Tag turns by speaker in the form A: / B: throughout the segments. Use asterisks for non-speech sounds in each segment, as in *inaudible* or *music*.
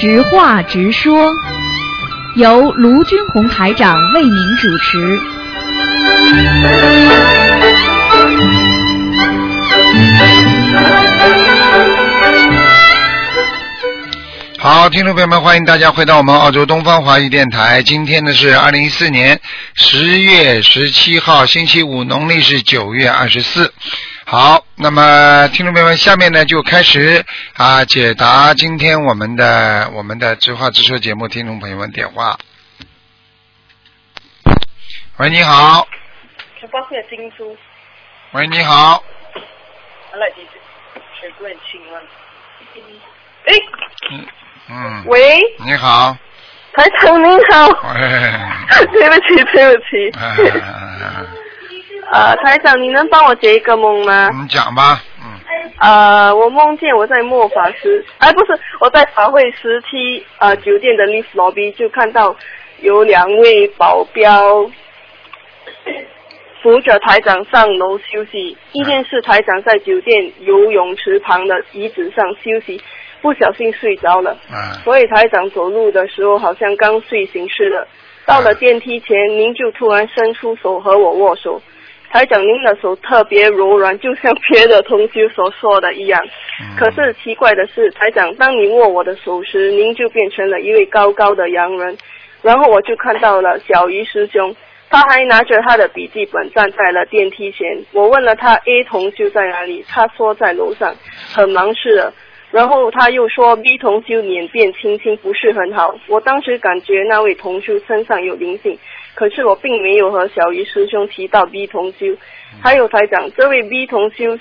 A: 直话直说，由卢军红台长为您主持。
B: 好，听众朋友们，欢迎大家回到我们澳洲东方华语电台。今天呢是二零一四年十月十七号，星期五，农历是九月二十四。好，那么听众朋友们，下面呢就开始啊解答今天我们的我们的直话直说节目听众朋友们电话。喂，你好。
C: 佢包括珍珠，
B: 喂，你好。
C: 我嚟自水贵请问。诶，
B: 嗯嗯。
C: 喂，
B: 你好。
C: 台长您好。
B: 喂。*laughs*
C: 对不起，对不起。
B: 嗯 *laughs*
C: 呃，台长，你能帮我解一个梦吗？
B: 你讲吧。嗯。
C: 呃，我梦见我在末法时，哎，不是，我在法会时期呃酒店的 lift lobby 就看到有两位保镖扶着台长上楼休息。一件是台长在酒店游泳池旁的椅子上休息，不小心睡着了，
B: 嗯
C: 所以台长走路的时候好像刚睡醒似的。到了电梯前，您就突然伸出手和我握手。台长，您的手特别柔软，就像别的同学所说的一样。
B: 嗯
C: 可是奇怪的是，台长，当你握我的手时，您就变成了一位高高的洋人。然后我就看到了小鱼师兄，他还拿着他的笔记本站在了电梯前。我问了他 A 同修在哪里，他说在楼上，很忙似的。然后他又说 B 同修脸变青青，不是很好。我当时感觉那位同修身上有灵性，可是我并没有和小鱼师兄提到 B 同修。还有台长，这位 B 同修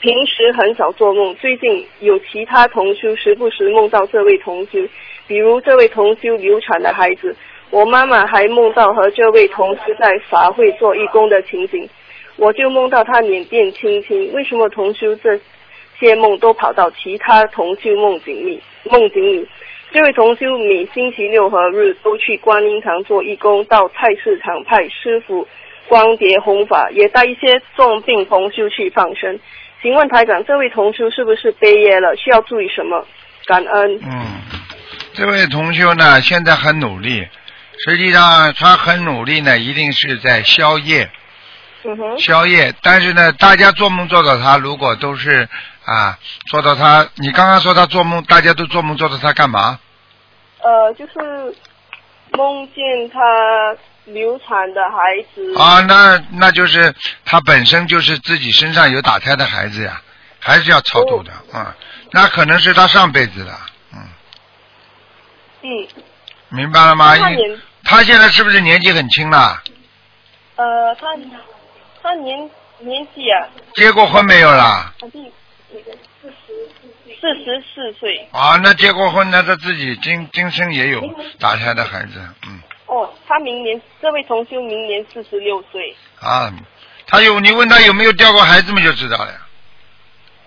C: 平时很少做梦，最近有其他同修时不时梦到这位同修，比如这位同修流产的孩子。我妈妈还梦到和这位同修在法会做义工的情景，我就梦到他脸变青青。为什么同修这些梦都跑到其他同修梦境里？梦境里，这位同修每星期六和日都去观音堂做义工，到菜市场派师傅光碟弘法，也带一些重病同修去放生。请问台长，这位同修是不是悲业了？需要注意什么？感恩。
B: 嗯，这位同修呢，现在很努力，实际上他很努力呢，一定是在宵夜，
C: 嗯哼。
B: 宵夜。但是呢，大家做梦做到他，如果都是啊，做到他，你刚刚说他做梦，大家都做梦做到他干嘛？
C: 呃，就是梦见他流产的孩子。
B: 啊，那那就是他本身就是自己身上有打胎的孩子呀，还是要超度的啊、那可能是他上辈子的，嗯，
C: 嗯，
B: 明白了吗？
C: 他
B: 他现在是不是年纪很轻了？
C: 呃，他他年年纪啊，
B: 结过婚没有啦？
C: 那个四十四十四岁。
B: 啊，那结过婚，那他自己今今生也有打胎的孩子，嗯，
C: 哦，他明年这位同修明年四十六岁。
B: 啊，他有你问他有没有掉过孩子们就知道了呀。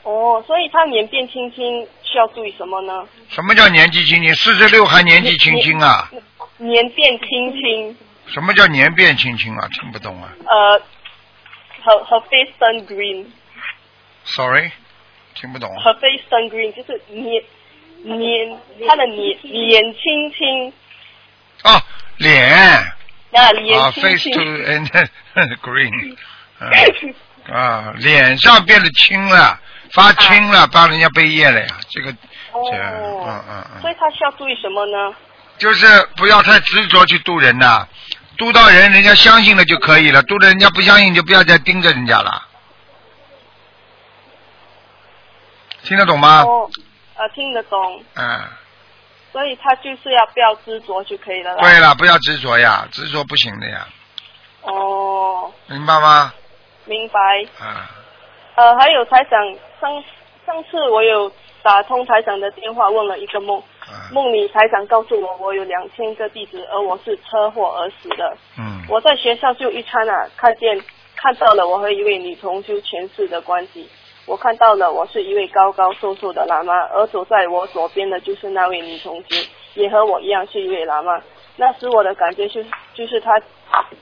C: 哦，所以他年变轻轻需要注意什么呢？
B: 什么叫年纪轻轻？四十六还年纪轻轻啊？
C: 年变轻轻，
B: 什么叫年变轻轻啊？听不懂啊
C: 呃，her her face turn
B: green，her，sorry，听不懂啊。
C: face turn green 就是脸脸他的脸脸青青，
B: 哦，脸。
C: 啊脸
B: 青
C: 青
B: ，face
C: 青
B: to and *laughs* green，嗯 *laughs* 啊，脸上变得青了，发青了，帮人家背业了呀，这个这个，嗯
C: 哦，
B: 嗯嗯，
C: 所以他需要注意什么呢？
B: 就是不要太执着去渡人呐，渡到人，人家相信了就可以了，渡的人家不相信就不要再盯着人家了，听得懂吗？
C: 哦，呃，听得懂，
B: 嗯，
C: 所以他就是要不要执着就可以了啦。
B: 对了，不要执着呀，执着不行的呀，
C: 哦，
B: 明白吗？
C: 明白。
B: 啊，
C: 呃，还有台长，上上次我有打通台长的电话，问了一个梦，
B: 啊，
C: 梦里台长告诉我，我有两千个地址，而我是车祸而死的。
B: 嗯，
C: 我在学校就一餐啊看见看到了我和一位女同修前世的关系。我看到了我是一位高高瘦瘦的喇嘛，而走在我左边的就是那位女同学，也和我一样是一位喇嘛。那时我的感觉就是就是她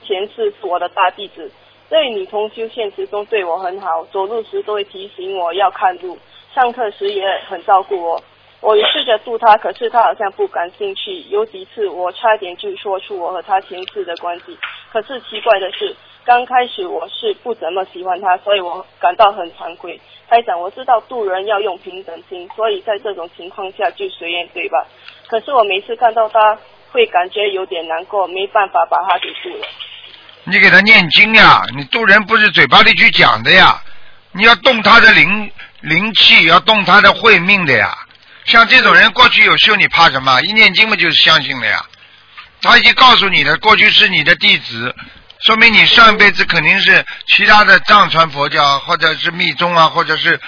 C: 前世是我的大弟子。这位女同修现实中对我很好，走路时都会提醒我要看路，上课时也很照顾我。我试着度她，可是她好像不感兴趣。有几次我差点就说出我和她前世的关系，可是奇怪的是，刚开始我是不怎么喜欢他，所以我感到很惭愧。他讲，我知道渡人要用平等心，所以在这种情况下就随缘，对吧？可是我每次看到他，会感觉有点难过，没办法把他给渡了。
B: 你给他念经呀，你渡人不是嘴巴里去讲的呀，你要动他的灵灵气，要动他的慧命的呀。像这种人过去有修，你怕什么？一念经嘛就是相信了呀。他已经告诉你的，过去是你的弟子，说明你上辈子肯定是其他的藏传佛教，或者是密宗啊，或者是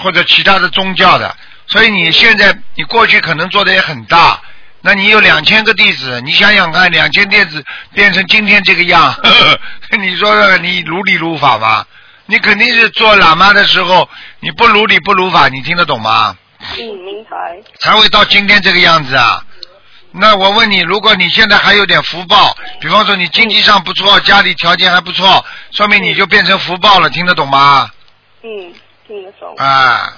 B: 或者其他的宗教的。所以你现在你过去可能做的也很大，那你有两千个弟子，你想想看，两千弟子变成今天这个样，呵 *laughs* 呵你说你如理如法吗？你肯定是做喇嘛的时候，你不如理不如法，你听得懂吗？
C: 嗯，明白。
B: 才会到今天这个样子啊。那我问你，如果你现在还有点福报，比方说你经济上不错，家里条件还不错，说明你就变成福报了，听得懂吗？
C: 嗯，听得懂。
B: 啊，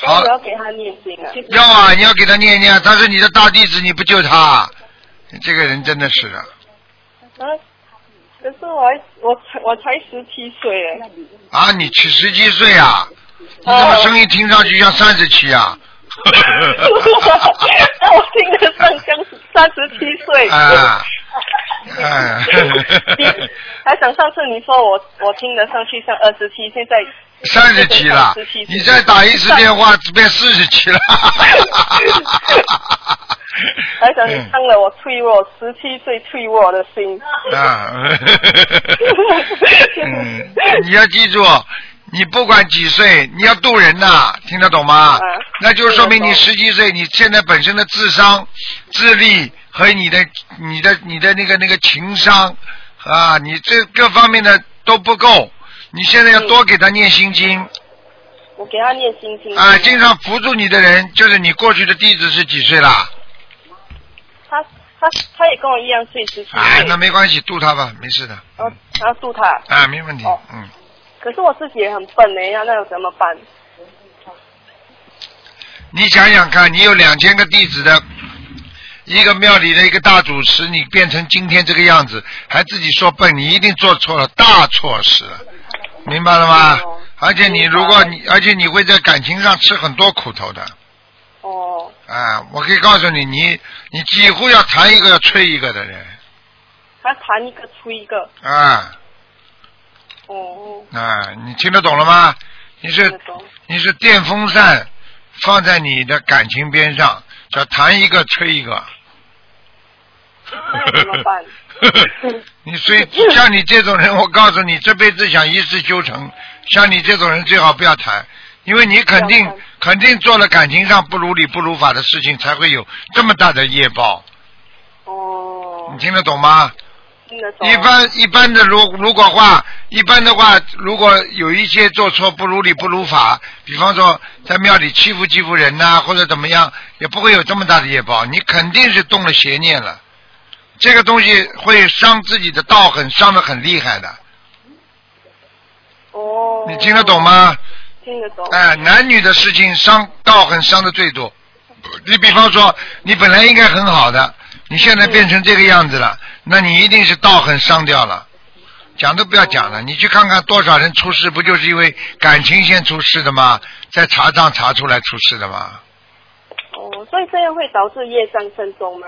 B: 好
C: 我，要给他念经啊。
B: 要啊，你要给他念念，他是你的大弟子，你不救他，你这个人真的是的。
C: 啊，可是我还我才我才十七岁哎。
B: 啊，你七十几岁啊？你怎么声音听上去像三十七啊？
C: 那 *laughs* 我听得上像三十七岁。
B: 啊，*laughs* 哎，
C: 还想上次你说我我听得上去像二十七，现在
B: 三十七了，你再打一次电话变四十七了。*laughs*
C: 还想你伤了我脆弱十七岁脆弱的心。
B: 啊，嗯，你要记住，你不管几岁，你要渡人呐、听得懂吗？
C: 嗯
B: 那就说明你十几岁，你现在本身的智商、智力和你的、你的、你的那个那个情商啊，你这各方面的都不够。你现在要多给他念心经
C: 我给他念心经。
B: 啊，经常扶住你的人，就是你过去的弟子是几岁啦？
C: 他他他也跟我一样岁十七岁。
B: 哎，那没关系，渡他吧，没事的。
C: 然后然后渡他。
B: 啊，没问题
C: 哦，
B: 嗯。
C: 可是我自己也很笨呢，呀那要怎么办？
B: 你想想看，你有两千个弟子的一个庙里的一个大主持，你变成今天这个样子，还自己说笨，你一定做错了大错事，明白了吗
C: 哦？
B: 而且你如果你，而且你会在感情上吃很多苦头的。
C: 哦，
B: 啊，我可以告诉你，你你几乎要谈一个要吹一个的人
C: 还谈一个吹一个。
B: 啊
C: 哦，
B: 啊，你听得懂了吗？你是。你是电风扇放在你的感情边上，叫弹一个吹一个。*laughs*
C: 那怎么办？*laughs*
B: 你所以像你这种人，我告诉你，这辈子想一世修成，像你这种人最好不要谈，因为你肯定肯定做了感情上不如理不如法的事情，才会有这么大的业报。
C: 哦
B: 你，听得懂吗？一般一般的如如果话，一般的话，如果有一些做错不如理不如法，比方说在庙里欺负欺负人呐、或者怎么样，也不会有这么大的业报。你肯定是动了邪念了，这个东西会伤自己的道很，伤的很厉害的。
C: 哦。
B: 你听得懂？吗？
C: 听得懂。
B: 哎、男女的事情伤道很伤的最多。你比方说，你本来应该很好的，你现在变成这个样子了，那你一定是道很伤掉了。讲都不要讲了，你去看看多少人出事，不就是因为感情先出事的吗？在查账查出来出事的吗？
C: 哦，所以这样会导致业障深重吗？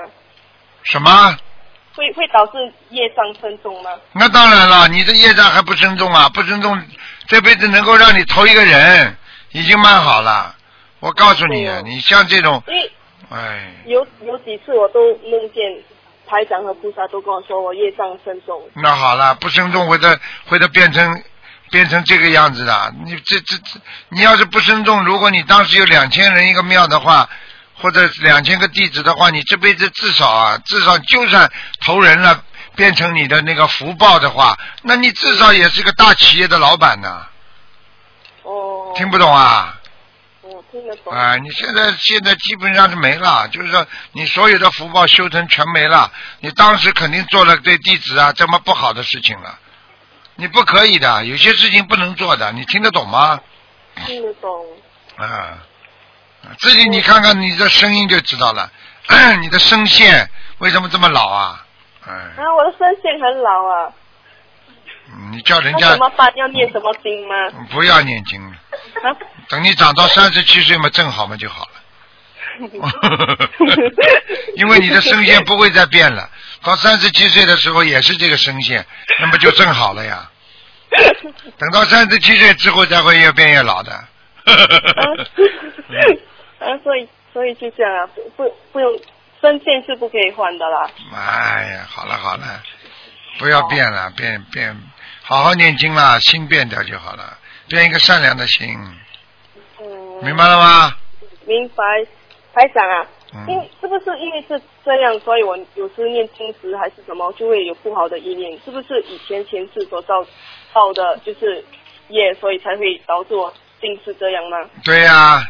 B: 什么？
C: 会会导致业障深重吗？
B: 那当然了，你的业障还不深重啊！不深重，这辈子能够让你投一个人，已经蛮好了。我告诉你啊，你像这种，哎，
C: 有有几次我都梦见台长和菩萨都跟我说我业障深重。
B: 那好了，不深重会的会的变成变成这个样子的。你这这这，你要是不深重，如果你当时有两千人一个庙的话，或者两千个弟子的话，你这辈子至少啊，至少就算投人了，变成你的那个福报的话，那你至少也是个大企业的老板呢。
C: 哦。
B: 听不懂啊？啊，你现在现在基本上是没了，就是说你所有的福报修成全没了，你当时肯定做了对弟子啊这么不好的事情了，你不可以的，有些事情不能做的，你听得懂吗？
C: 听得懂。
B: 啊自己你看看你的声音就知道了，*clears throat* 你的声线为什么这么老啊？哎，
C: 啊，我的声线很老啊，
B: 嗯你叫人家
C: 怎么办？要念什么经吗？
B: 不要念经了，
C: 啊？
B: 等你长到三十七岁嘛，正好嘛就好了。*laughs* 因为你的声线不会再变了，到三十七岁的时候也是这个声线，那么就正好了呀。等到三十七岁之后才会越变越老的。*laughs*
C: 啊，所以所以就这样啊，不不不用声线是不可以换的啦。
B: 哎呀，好了好了，不要变了，变变，好好念经啦，心变掉就好了，变一个善良的心，
C: 嗯，
B: 明白了吗？
C: 明白。台长啊，
B: 嗯
C: 因是不是因为是这样，所以我有时念经时还是什么，就会有不好的意念？是不是以前前世所造造的就是业，所以才会导致我近视这样吗？
B: 对呀、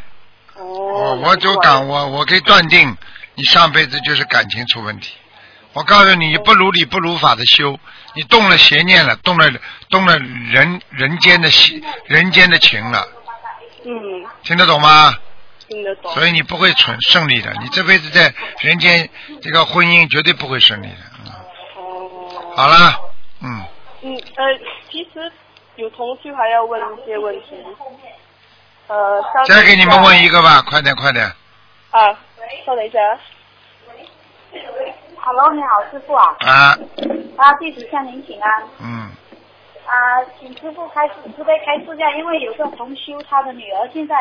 C: 哦
B: 我，我就敢我我可以断定，你上辈子就是感情出问题。我告诉你，你不如理不如法的修，你动了邪念了，动了动了人人间的邪人间的情了，
C: 嗯，
B: 听得懂吗？
C: 听得懂。
B: 所以你不会顺顺利的，你这辈子在人间这个婚姻绝对不会顺利的。嗯
C: 哦。
B: 好了，嗯，
C: 嗯呃，其实有同学还要问一些问题。呃，
B: 再给你们问一
C: 个。
B: 个吧，快点快点
C: 啊，稍等一下。
D: Hello，你好，师傅啊！
B: 啊，
D: 啊，弟子向您请安。
B: 嗯，
D: 啊，请师傅开始慈悲开示下，因为有个同修，他的女儿现在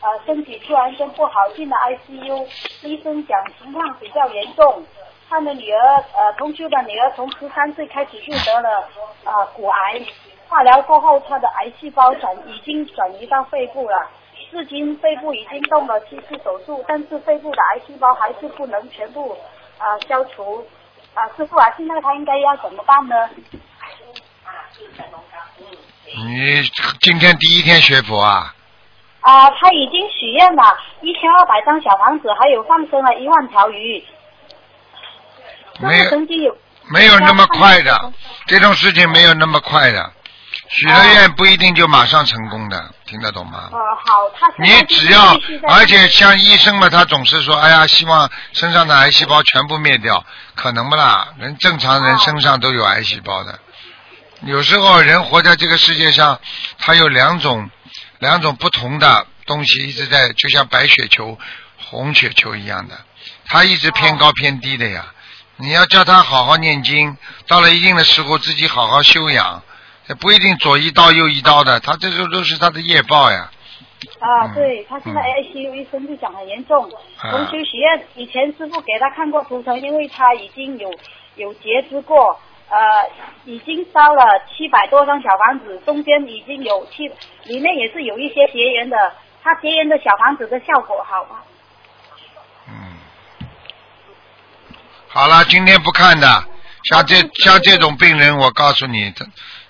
D: 呃身体突然间不好，进了 ICU，医生讲情况比较严重。他的女儿呃同修的女儿从十三岁开始就得了呃骨癌，化疗过后，她的癌细胞转已经转移到肺部了。至今肺部已经动了七次手术，但是肺部的癌细胞还是不能全部啊、呃消除。啊，师傅啊，现在他应该要怎么办呢？
B: 你今天第一天学佛啊？
D: 啊，他已经许愿了一千二百张小房子，还有放生了一万条鱼。
B: 没有没有那么快的，这种事情没有那么快的，许了愿不一定就马上成功的，听得懂吗？
D: 呃好，他
B: 你只要而且像医生嘛，他总是说，哎呀，希望身上的癌细胞全部灭掉，可能不啦？人正常人身上都有癌细胞的。有时候人活在这个世界上，他有两种两种不同的东西一直在，就像白血球、红血球一样的，他一直偏高偏低的呀。你要叫他好好念经，到了一定的时候自己好好修养，也不一定左一刀右一刀的，他这个都是他的业报呀。
D: 啊，
B: 嗯。
D: 对他现在
B: 嗯。
D: ICU 医生就讲很严重，
B: 啊。
D: 同修许愿，以前师傅给他看过图层，因为他已经有有截肢过，呃，已经烧了七百多张小房子，中间已经有七，里面也是有一些结缘的，他结缘的小房子的效果好吗？
B: 嗯，好了，今天不看的，像这像这种病人，我告诉你，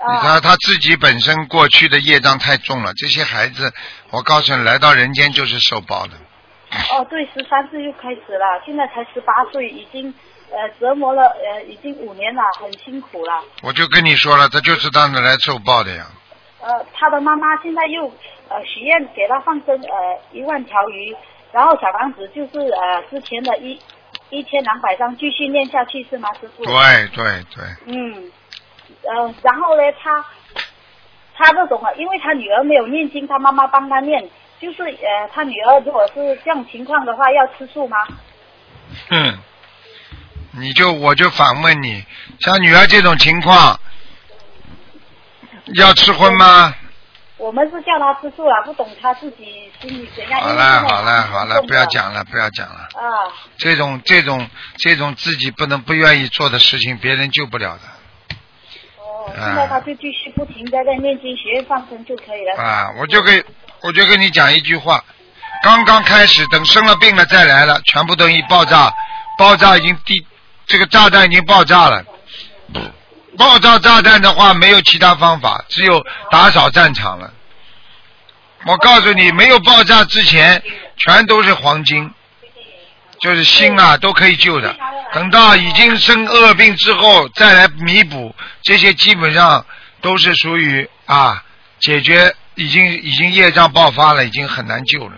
B: 他
D: 啊
B: 他他自己本身过去的业障太重了，这些孩子，我告诉你，来到人间就是受报的。
D: 哦，对，十三岁就开始了，现在才十八岁，已经呃折磨了呃已经五年了，很辛苦了。
B: 我就跟你说了，他就是当着来受报的呀。
D: 呃，他的妈妈现在又呃许愿给他放生呃一万条鱼，然后小房子就是呃之前的一一千两百张继续念下去是吗，师傅？
B: 对对对，
D: 嗯，呃，然后呢，他他这种啊，因为他女儿没有念经，他妈妈帮他念，就是呃，他女儿如果是这样情况的话，要吃素吗？
B: 哼，你就我就反问你，像女儿这种情况，要吃荤吗？
D: 我们是叫他吃素了，不懂他自己心里怎样。
B: 好了好了好了，不要讲了不要讲了。
D: 啊。
B: 这种这种这种自己不能不愿意做的事情，别人救不了的
D: 现在他就继续不停的在念经、学放生就可以了。
B: 啊！我就给我就跟你讲一句话，刚刚开始，等生了病了再来了，全部都一爆炸，爆炸已经地这个炸弹已经爆炸了。爆炸炸弹的话，没有其他方法，只有打扫战场了。我告诉你，没有爆炸之前，全都是黄金，就是心啊都可以救的。等到已经生恶病之后，再来弥补，这些基本上都是属于啊解决已经已经业障爆发了，已经很难救了。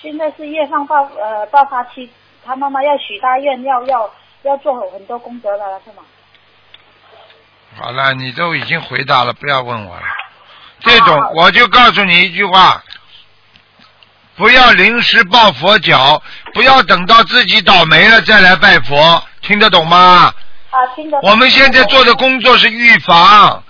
D: 现在是业障爆呃爆发期，他妈妈要许大愿，要要要做很多功德了，是吗？
B: 好了，你都已经回答了，不要问我了。这种我就告诉你一句话，不要临时抱佛脚，不要等到自己倒霉了再来拜佛，听得懂吗？
D: 啊，听得懂。
B: 我们现在做的工作是预防，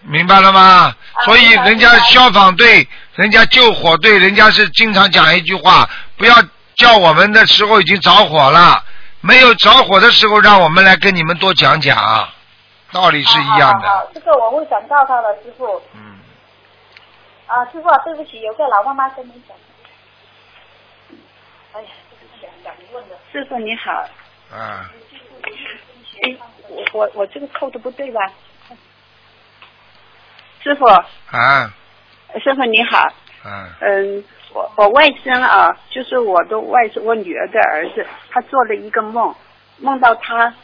B: 明白了吗？所以人家消防队、人家救火队，人家是经常讲一句话：不要叫我们的时候已经着火了，没有着火的时候，让我们来跟你们多讲讲，道理是一样的。
D: 好好好这个我会转告他的师傅。
B: 嗯，
D: 啊，师傅啊，对不起，有个老妈妈跟你讲。哎呀，这是想想问的。
E: 师傅你好，
B: 啊，
E: 哎，我我我这个扣的不对吧？师傅，
B: 啊，
E: 师傅你好，
B: 啊，
E: 嗯，我我外甥啊，就是我的外甥，我女儿的儿子，他做了一个梦，梦到他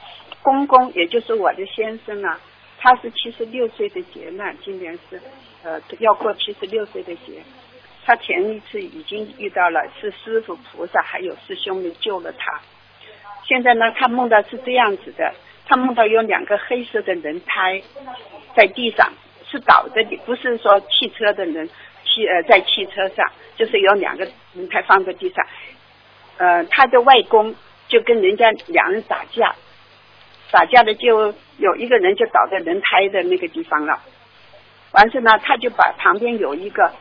E: 公公，也就是我的先生啊，他是七十六岁的劫难，今年是呃要过七十六岁的劫。他前一次已经遇到了，是师傅菩萨还有师兄们救了他。现在呢，他梦到是这样子的，他梦到有两个黑色的轮胎在地上，是倒着的，不是说汽车的人汽呃在汽车上，就是有两个轮胎放在地上。呃，他的外公就跟人家两人打架，打架的就有一个人就倒在轮胎的那个地方了。完事呢，他就把旁边有一个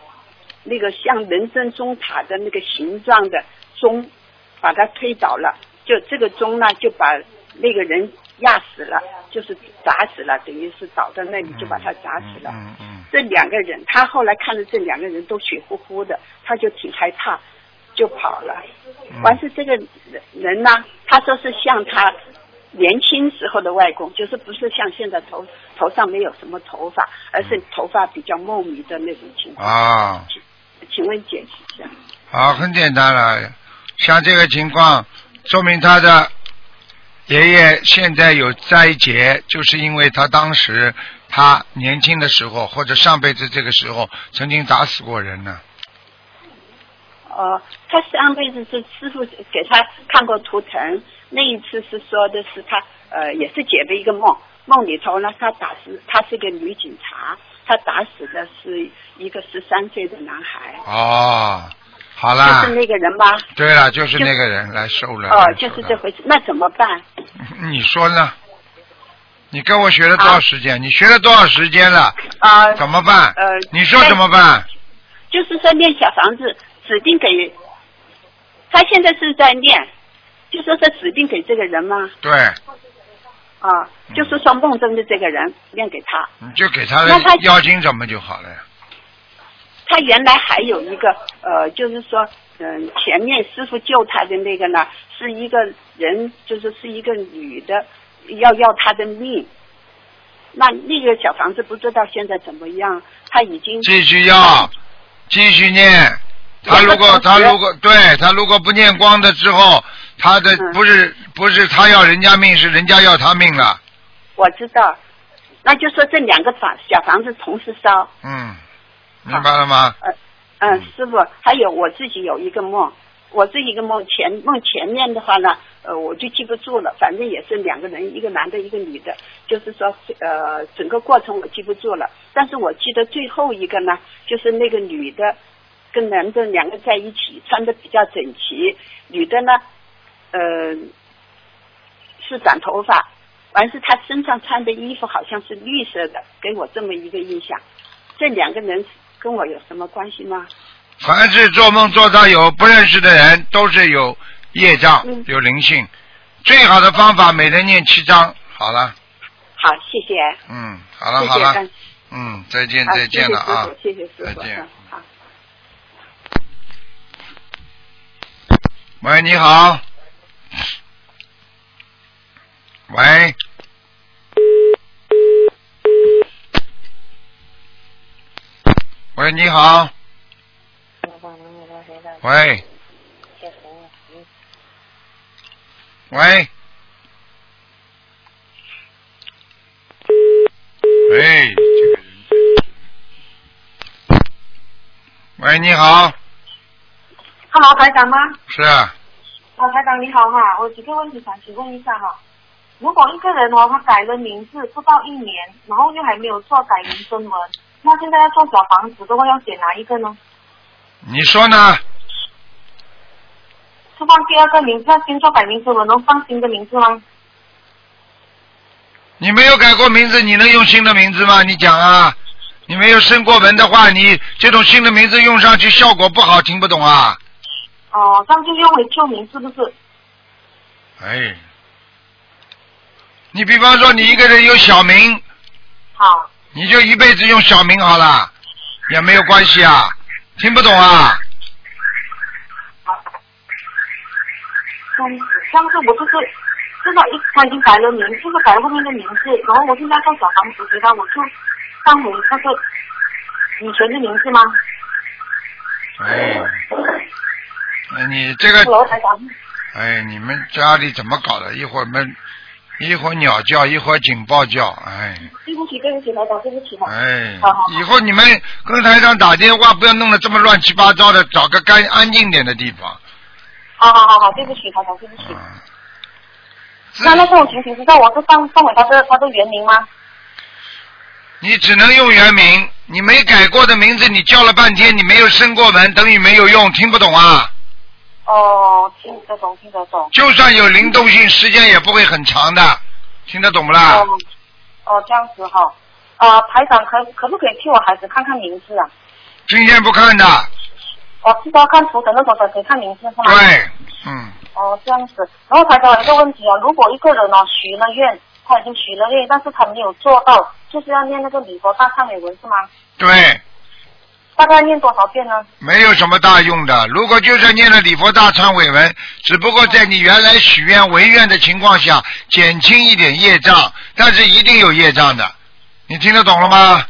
E: 那个像人生钟塔的那个形状的钟，把它推倒了。就这个钟呢，就把那个人压死了，就是砸死了，等于是倒在那里就把他砸死了。
B: 嗯嗯
E: 这两个人，他后来看着这两个人都血乎乎的，他就挺害怕，就跑了。
B: 嗯
E: 完事这个人人呢，他说是像他年轻时候的外公，就是不是像现在头头上没有什么头发，而是头发比较茂密的那种情况。
B: 啊，
E: 请问解释一下。
B: 好，很简单了。像这个情况，说明他的爷爷现在有灾劫，就是因为他当时他年轻的时候，或者上辈子这个时候曾经打死过人呢。
E: 哦，他上辈子是师傅给他看过图腾，那一次是说的是他呃也是解了一个梦，梦里头呢他打死他是个女警察，他打死的是一个十三岁的男孩，
B: 哦，好啦
E: 就，是那个人吗？
B: 对了，就是那个人来收了。
E: 哦，就是这回事，那怎么办？
B: 你说呢？你跟我学了多少时间？你学了多少时间了？
E: 啊、
B: 怎么办？
E: 呃
B: 你说怎么办？
E: 就是说念小房子指定给，他现在是在念，就说是指定给这个人吗？
B: 对，
E: 啊，就是说梦中的这个人念给他。
B: 你就给他的
E: 那他
B: 妖精怎么就好了呀？
E: 他原来还有一个呃，就是说，嗯、前面师傅救他的那个呢，是一个人，就是是一个女的，要要他的命。那那个小房子不知道现在怎么样，他已经
B: 继续要，继续念。他如果他如果对他如果不念光的之后，他的
E: 嗯。
B: 不是不是他要人家命，是人家要他命了。
E: 我知道，那就说这两个房小房子同时烧。
B: 嗯，明白了吗？
E: 呃，嗯，师傅，还有我自己有一个梦，我这一个梦前梦前面的话呢，呃，我就记不住了，反正也是两个人，一个男的，一个女的，就是说，呃，整个过程我记不住了，但是我记得最后一个呢，就是那个女的跟男的两个在一起，穿的比较整齐，女的呢，呃，是短头发，完是他身上穿的衣服好像是绿色的，给我这么一个印象。这两个人跟我有什么关系吗？
B: 凡是做梦做到有不认识的人，都是有业障
E: 嗯，
B: 有灵性。最好的方法，每天念七章。好了，
E: 好，谢谢，
B: 嗯，好了
E: 谢谢，
B: 好了
E: 嗯，
B: 嗯，再见，再见了啊，
E: 谢谢师傅，
B: 再见。喂，你好。喂。喂，你好。喂。喂。喂，这个人。喂，你好。
F: Hello，台长吗？
B: 是啊，
F: 啊，台长你好哈，我有几个问题想请问一下哈。如果一个人哦，他改了名字不到一年，然后又还没有做改名声文，那现在要做小房子的话，要写哪一个呢？
B: 你说呢？
F: 是放第二个名字，要先做改名声文，能放新的名字吗？
B: 你没有改过名字，你能用新的名字吗？你讲啊！你没有升过文的话，你这种新的名字用上去效果不好，听不懂啊？
F: 哦，这样就用回旧名是不是？
B: 哎，你比方说你一个人有小名，
F: 好，
B: 你就一辈子用小名好了，也没有关系啊。听不懂啊？
F: 这样子，这样子我就是，现在一他已经改了名，就是改了后面的名字，然后我现在在小房子给他，我就当回那个以前的名字吗？
B: 哎，哎你这个。哎，你们家里怎么搞的？一会儿闷，一会儿鸟叫，一会儿警报叫，哎。
F: 对不起，对不起，台长，对不起哈。
B: 哎
F: 好好，
B: 以后你们跟台长打电话，不要弄得这么乱七八糟的，找个干安静点的地方。
F: 好好好好，对不起，台长，对不起。
B: 嗯。
F: 那那这种情形是在，我是放放回他的他的原名吗？
B: 你只能用原名，你没改过的名字，你叫了半天，你没有升过门，等于没有用，听不懂啊？
F: 哦，听得懂，听得懂。
B: 就算有灵动性，时间也不会很长的，听得懂不啦？
F: 哦，哦，这样子哈。啊，排长可可不可以替我孩子看看名字啊？
B: 今天不看的，
F: 哦，知道看图腾那种才可以看名字是吗？。
B: 对，嗯，
F: 哦，这样子。然后台长有一个问题啊，如果一个人呢、许了愿，他已经许了愿，但是他没有做到，就是要念那个礼佛大忏悔文是吗？
B: 对，
F: 大概念多少遍呢？
B: 没有什么大用的。如果就算念了礼佛大忏悔文，只不过在你原来许愿违愿的情况下，减轻一点业障，但是一定有业障的。你听得懂了吗？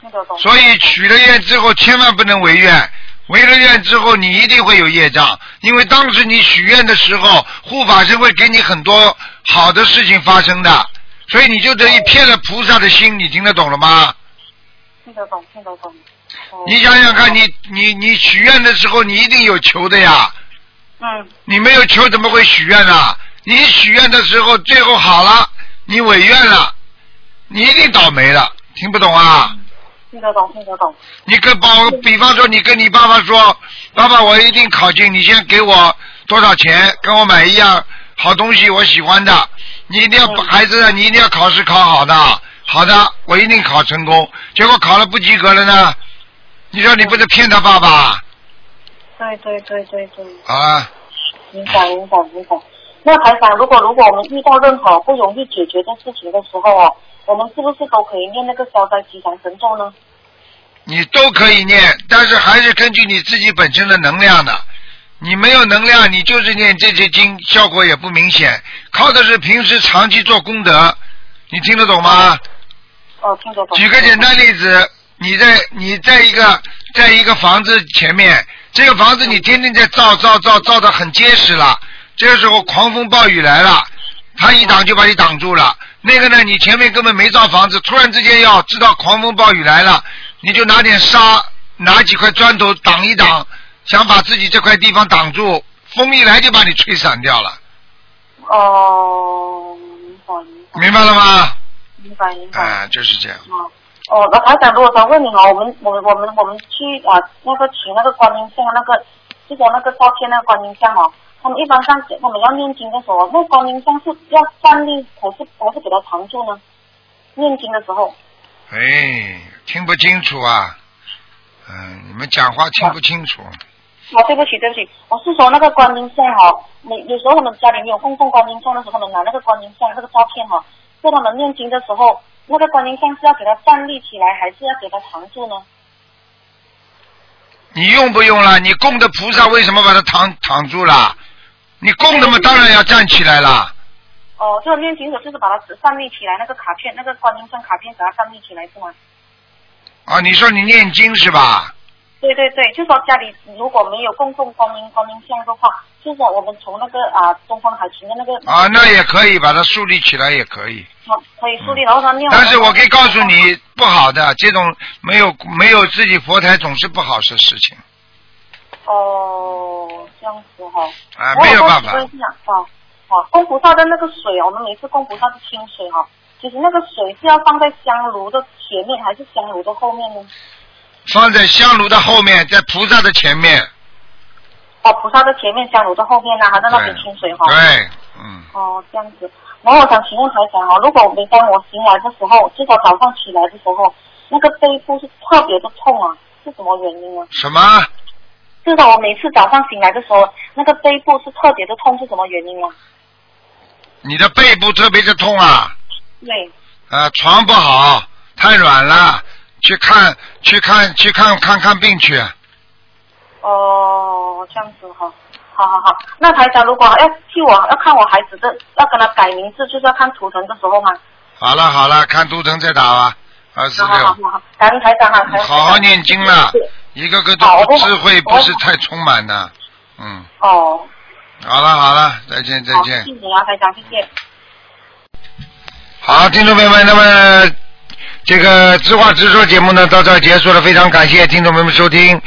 F: 听得懂。
B: 所以许了愿之后，千万不能违愿。违了愿之后，你一定会有业障，因为当时你许愿的时候，护法神会给你很多好的事情发生的，所以你就等于骗了菩萨的心。你听得懂了吗？
F: 听得懂，听得懂。哦
B: 你想想看，你你你许愿的时候，你一定有求的呀。
F: 嗯，
B: 你没有求，怎么会许愿呢？你许愿的时候，最后好了，你违愿了，你一定倒霉了。听不懂啊？
F: 听得懂，听得懂。
B: 你跟包，比方说，你跟你爸爸说，爸爸，我一定考进，你先给我多少钱，跟我买一样好东西，我喜欢的。你一定要，
F: 嗯
B: 孩子，你一定要考试考好的，好的，我一定考成功。结果考了不及格了呢？你说你不是骗他爸爸
F: 对对对对对，
B: 啊？
F: 明白明白明白。那台长，如果如果我们遇到任何不容易解决的事情的时候哦，我们是不是都可以念那个消灾吉祥神咒呢？
B: 你都可以念，但是还是根据你自己本身的能量的。你没有能量，你就是念这些经，效果也不明显。靠的是平时长期做功德，你听得懂吗？
F: 哦，听得懂。
B: 举个简单例子，你在你在一个在一个房子前面，这个房子你天天在造造造造的很结实了，这个时候狂风暴雨来了，它一挡就把你挡住了。那个呢，你前面根本没造房子，突然之间要知道狂风暴雨来了，你就拿点沙，拿几块砖头挡一挡，想把自己这块地方挡住，风一来就把你吹散掉了，
F: 哦，明白明白。
B: 明白了吗？
F: 明白明白。
B: 啊，就是这样。
F: 哦，哦，那台长，如果想问你哦，我们我们我们我们去啊那个取那个观音像那个，就说那个照片那个观音像哦，他们一般上他们要念经的时候，那观音像是要站立还是还是给他常住呢？念经的时候，
B: 哎，听不清楚啊，嗯，你们讲话听不清楚。
F: 哦，对不起对不起，我是说那个观音像哦，你有时候他们家里面有供奉观音像的时候，他们拿那个观音像那个照片哦，在他们念经的时候，那个观音像是要给它站立起来，还是要给它藏住呢？
B: 你用不用了？你供的菩萨为什么把它躺躺住了？你供的嘛，当然要站起来了。
F: 哦，这个念经者就是把它站立起来，那个卡片，那个观音像卡片给它站立起来是吗？
B: 啊，你说你念经是吧？
F: 对对对，就说家里如果没有供奉观音观音像的话，就说我们从那个啊东方海群的那个
B: 啊，那也可以把它树立起来，也可以。
F: 好可以树立，然后他念。
B: 但是我可以告诉你，不好的这种没有没有自己佛台总是不好的事情。
F: 哦这样子哈、
B: 啊，
F: 我
B: 没有办法
F: 哦，供菩萨的那个水，我们每次供菩萨是清水哈、其实那个水是要放在香炉的前面还是香炉的后面呢？
B: 放在香炉的后面，在菩萨的前面。
F: 哦，菩萨的前面，香炉的后面呢，还在那边清水哈、
B: 对，嗯，
F: 哦，这样子。然后我想请问台长哦，如果每当我醒来的时候，至少早上起来的时候，那个背部是特别的痛啊，是什么原因啊？
B: 什么？
F: 至少我每次早上醒来的时候，那个背部是特别的痛，是什么原因啊？
B: 你的背部特别的痛啊？
F: 对，
B: 呃，床不好，太软了，去看去看去看看看病去。
F: 哦，这样子哈、好好好。那台长如果要替我要看我孩子的，要跟他改名字，就是要看图腾的时候吗？
B: 好了好了，看图腾再打吧。二十
F: 好好好
B: 六，
F: 好好，感恩台长哈，台长
B: 好好念经了，一个个都不智慧不是太充满的。嗯，
F: 哦，
B: 好了好了，再见再，见
F: 谢。谢你啊，台长，谢谢。
B: 好，听众朋友们，那么这个知话直说节目呢到这结束了，非常感谢听众朋友们收听。